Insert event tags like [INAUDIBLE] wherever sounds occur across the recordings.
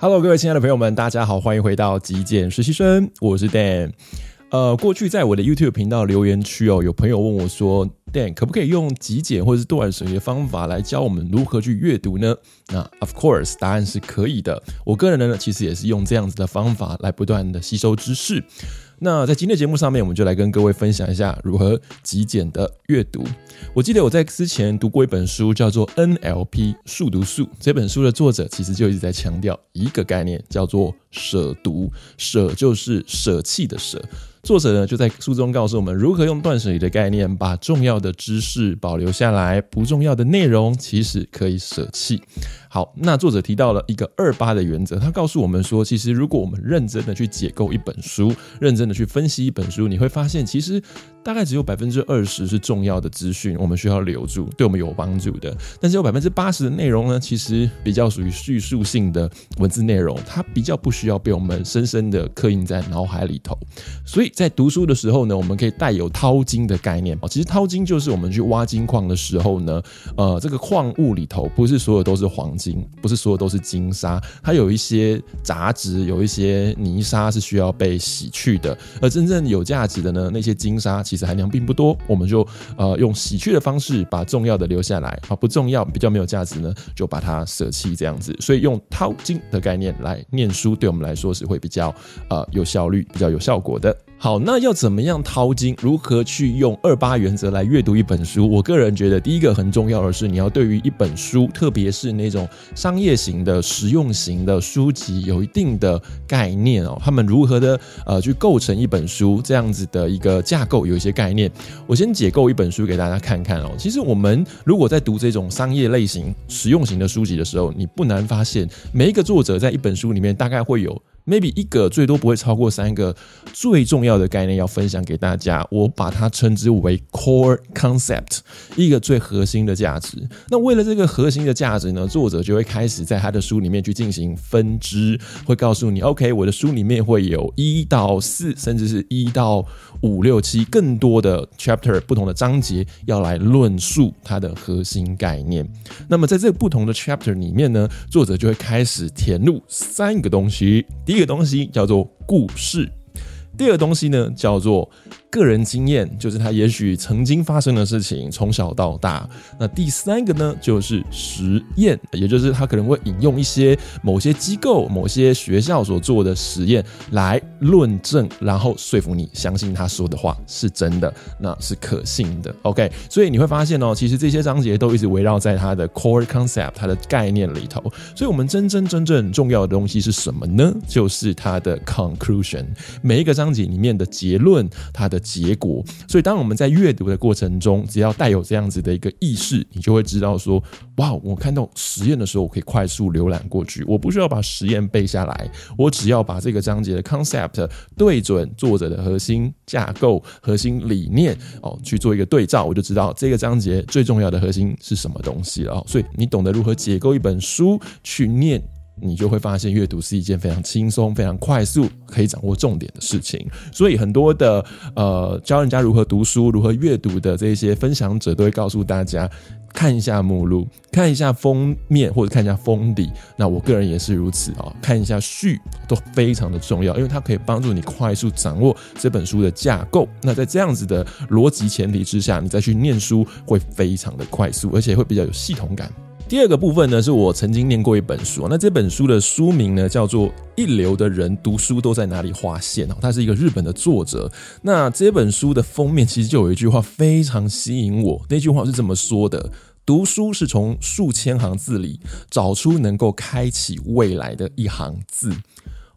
Hello，各位亲爱的朋友们，大家好，欢迎回到极简实习生，我是 Dan。呃，过去在我的 YouTube 频道留言区哦，有朋友问我说，Dan 可不可以用极简或者是断舍离的方法来教我们如何去阅读呢？那 Of course，答案是可以的。我个人呢，其实也是用这样子的方法来不断的吸收知识。那在今天的节目上面，我们就来跟各位分享一下如何极简的阅读。我记得我在之前读过一本书，叫做 NLP 速读术。这本书的作者其实就一直在强调一个概念，叫做舍读。舍就是舍弃的舍。作者呢就在书中告诉我们如何用断舍离的概念，把重要的知识保留下来，不重要的内容其实可以舍弃。好，那作者提到了一个二八的原则，他告诉我们说，其实如果我们认真的去解构一本书，认真的去分析一本书，你会发现，其实大概只有百分之二十是重要的资讯，我们需要留住，对我们有帮助的。但是有百分之八十的内容呢，其实比较属于叙述性的文字内容，它比较不需要被我们深深的刻印在脑海里头。所以在读书的时候呢，我们可以带有淘金的概念。其实淘金就是我们去挖金矿的时候呢，呃，这个矿物里头不是所有都是黄金。不是所有都是金沙，它有一些杂质，有一些泥沙是需要被洗去的。而真正有价值的呢，那些金沙其实含量并不多，我们就呃用洗去的方式把重要的留下来，啊，不重要比较没有价值呢，就把它舍弃这样子。所以用淘金的概念来念书，对我们来说是会比较呃有效率、比较有效果的。好，那要怎么样淘金？如何去用二八原则来阅读一本书？我个人觉得，第一个很重要的是，你要对于一本书，特别是那种商业型的、实用型的书籍，有一定的概念哦。他们如何的呃去构成一本书这样子的一个架构，有一些概念。我先解构一本书给大家看看哦。其实我们如果在读这种商业类型、实用型的书籍的时候，你不难发现，每一个作者在一本书里面大概会有。Maybe 一个最多不会超过三个最重要的概念要分享给大家，我把它称之为 core concept，一个最核心的价值。那为了这个核心的价值呢，作者就会开始在他的书里面去进行分支，会告诉你，OK，我的书里面会有一到四，甚至是一到五六七更多的 chapter，不同的章节要来论述它的核心概念。那么在这个不同的 chapter 里面呢，作者就会开始填入三个东西，第一一个东西叫做故事，第二个东西呢叫做。个人经验就是他也许曾经发生的事情，从小到大。那第三个呢，就是实验，也就是他可能会引用一些某些机构、某些学校所做的实验来论证，然后说服你相信他说的话是真的，那是可信的。OK，所以你会发现哦，其实这些章节都一直围绕在他的 core concept，他的概念里头。所以我们真真正正重要的东西是什么呢？就是它的 conclusion，每一个章节里面的结论，它的。结果，所以当我们在阅读的过程中，只要带有这样子的一个意识，你就会知道说，哇，我看到实验的时候，我可以快速浏览过去，我不需要把实验背下来，我只要把这个章节的 concept 对准作者的核心架构、核心理念哦，去做一个对照，我就知道这个章节最重要的核心是什么东西了。所以你懂得如何解构一本书去念。你就会发现，阅读是一件非常轻松、非常快速、可以掌握重点的事情。所以，很多的呃教人家如何读书、如何阅读的这些分享者，都会告诉大家看一下目录、看一下封面或者看一下封底。那我个人也是如此啊，看一下序都非常的重要，因为它可以帮助你快速掌握这本书的架构。那在这样子的逻辑前提之下，你再去念书会非常的快速，而且会比较有系统感。第二个部分呢，是我曾经念过一本书，那这本书的书名呢叫做《一流的人读书都在哪里划线》哦，他是一个日本的作者。那这本书的封面其实就有一句话非常吸引我，那句话是这么说的：读书是从数千行字里找出能够开启未来的一行字。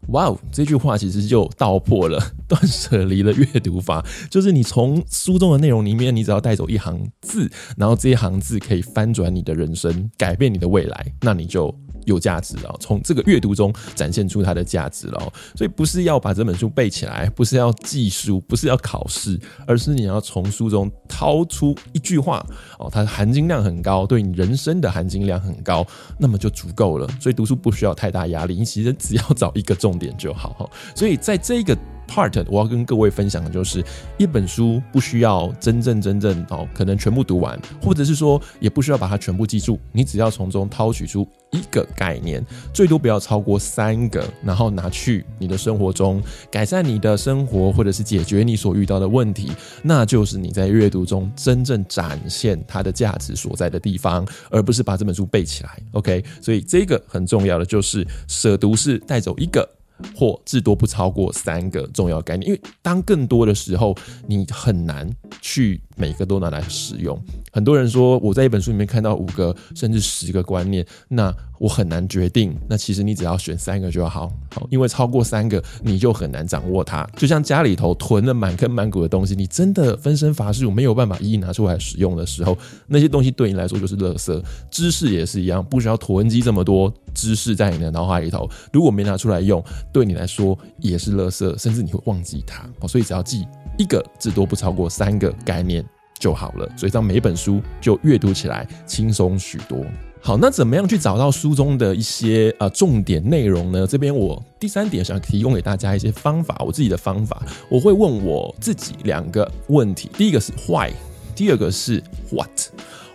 哇哦，这句话其实就道破了 [LAUGHS] 断舍离的阅读法，就是你从书中的内容里面，你只要带走一行字，然后这一行字可以翻转你的人生，改变你的未来，那你就。有价值了，从这个阅读中展现出它的价值了。所以不是要把这本书背起来，不是要记书，不是要考试，而是你要从书中掏出一句话哦，它的含金量很高，对你人生的含金量很高，那么就足够了。所以读书不需要太大压力，你其实只要找一个重点就好。所以在这个。part，我要跟各位分享的就是，一本书不需要真正真正哦，可能全部读完，或者是说也不需要把它全部记住，你只要从中掏取出一个概念，最多不要超过三个，然后拿去你的生活中改善你的生活，或者是解决你所遇到的问题，那就是你在阅读中真正展现它的价值所在的地方，而不是把这本书背起来。OK，所以这个很重要的就是舍读是带走一个。或至多不超过三个重要概念，因为当更多的时候，你很难去每个都拿来使用。很多人说我在一本书里面看到五个甚至十个观念，那我很难决定。那其实你只要选三个就好，因为超过三个你就很难掌握它。就像家里头囤了满坑满谷的东西，你真的分身乏术，没有办法一一拿出来使用的时候，那些东西对你来说就是垃圾。知识也是一样，不需要囤积这么多知识在你的脑海里头，如果没拿出来用，对你来说也是垃圾，甚至你会忘记它。所以只要记一个，至多不超过三个概念就好了。所以这样每本书就阅读起来轻松许多。好，那怎么样去找到书中的一些呃重点内容呢？这边我第三点想提供给大家一些方法，我自己的方法，我会问我自己两个问题。第一个是 why，第二个是 what。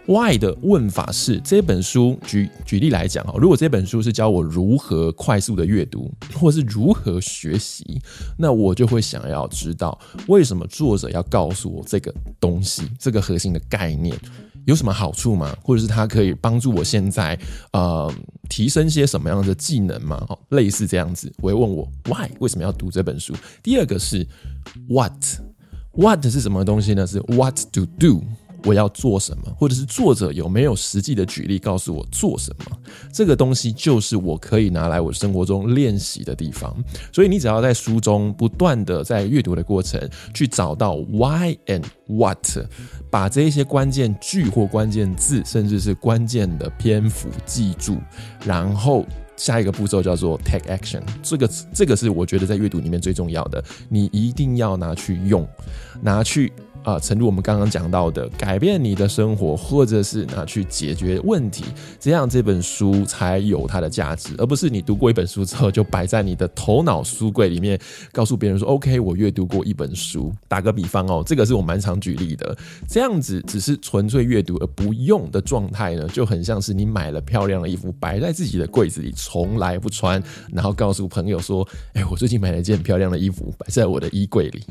Why 的问法是这本书举举例来讲啊，如果这本书是教我如何快速的阅读，或是如何学习，那我就会想要知道为什么作者要告诉我这个东西，这个核心的概念有什么好处吗？或者是它可以帮助我现在呃提升些什么样的技能吗？哦，类似这样子，我会问我 Why 为什么要读这本书？第二个是 What，What 是什么东西呢？是 What to do。我要做什么，或者是作者有没有实际的举例告诉我做什么？这个东西就是我可以拿来我生活中练习的地方。所以你只要在书中不断的在阅读的过程去找到 why and what，把这一些关键句或关键字，甚至是关键的篇幅记住，然后下一个步骤叫做 take action。这个这个是我觉得在阅读里面最重要的，你一定要拿去用，拿去。啊，诚如我们刚刚讲到的，改变你的生活，或者是拿去解决问题，这样这本书才有它的价值，而不是你读过一本书之后就摆在你的头脑书柜里面，告诉别人说：“OK，我阅读过一本书。”打个比方哦，这个是我蛮常举例的，这样子只是纯粹阅读而不用的状态呢，就很像是你买了漂亮的衣服摆在自己的柜子里，从来不穿，然后告诉朋友说：“哎，我最近买了一件很漂亮的衣服，摆在我的衣柜里。”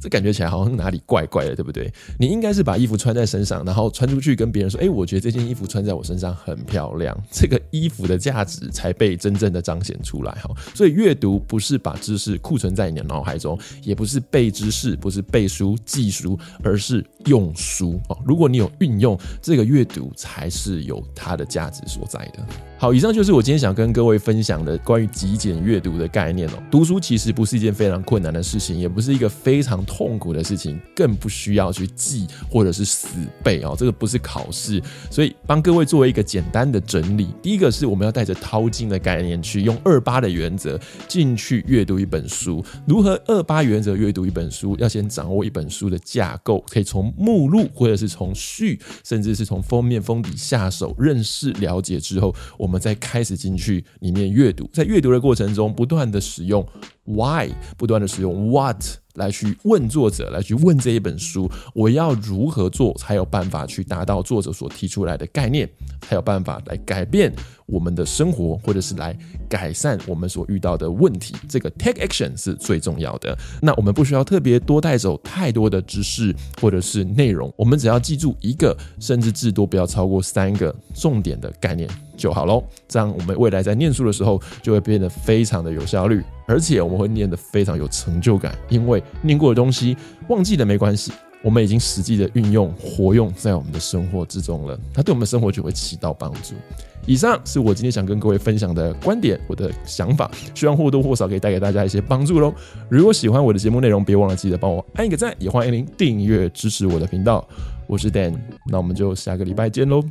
这感觉起来好像哪里怪怪的，对不对？你应该是把衣服穿在身上，然后穿出去跟别人说：“哎，我觉得这件衣服穿在我身上很漂亮。[LAUGHS] ”这个衣服的价值才被真正的彰显出来哈。所以阅读不是把知识库存在你的脑海中，也不是背知识，不是背书记书，而是用书哦。如果你有运用这个阅读，才是有它的价值所在的。好，以上就是我今天想跟各位分享的关于极简阅读的概念哦。读书其实不是一件非常困难的事情，也不是一个非常痛苦的事情，更不需要去记或者是死背哦。这个不是考试，所以帮各位作为一个简单的整理。第一个是我们要带着淘金的概念去用二八的原则进去阅读一本书。如何二八原则阅读一本书？要先掌握一本书的架构，可以从目录或者是从序，甚至是从封面封底下手认识了解之后。我们再开始进去里面阅读，在阅读的过程中，不断的使用 why，不断的使用 what。来去问作者，来去问这一本书，我要如何做才有办法去达到作者所提出来的概念，才有办法来改变我们的生活，或者是来改善我们所遇到的问题。这个 take action 是最重要的。那我们不需要特别多带走太多的知识或者是内容，我们只要记住一个，甚至至多不要超过三个重点的概念就好喽。这样我们未来在念书的时候就会变得非常的有效率。而且我们会念得非常有成就感，因为念过的东西忘记了没关系，我们已经实际的运用活用在我们的生活之中了，它对我们的生活就会起到帮助。以上是我今天想跟各位分享的观点，我的想法，希望或多或少可以带给大家一些帮助喽。如果喜欢我的节目内容，别忘了记得帮我按一个赞，也欢迎您订阅支持我的频道。我是 Dan，那我们就下个礼拜见喽。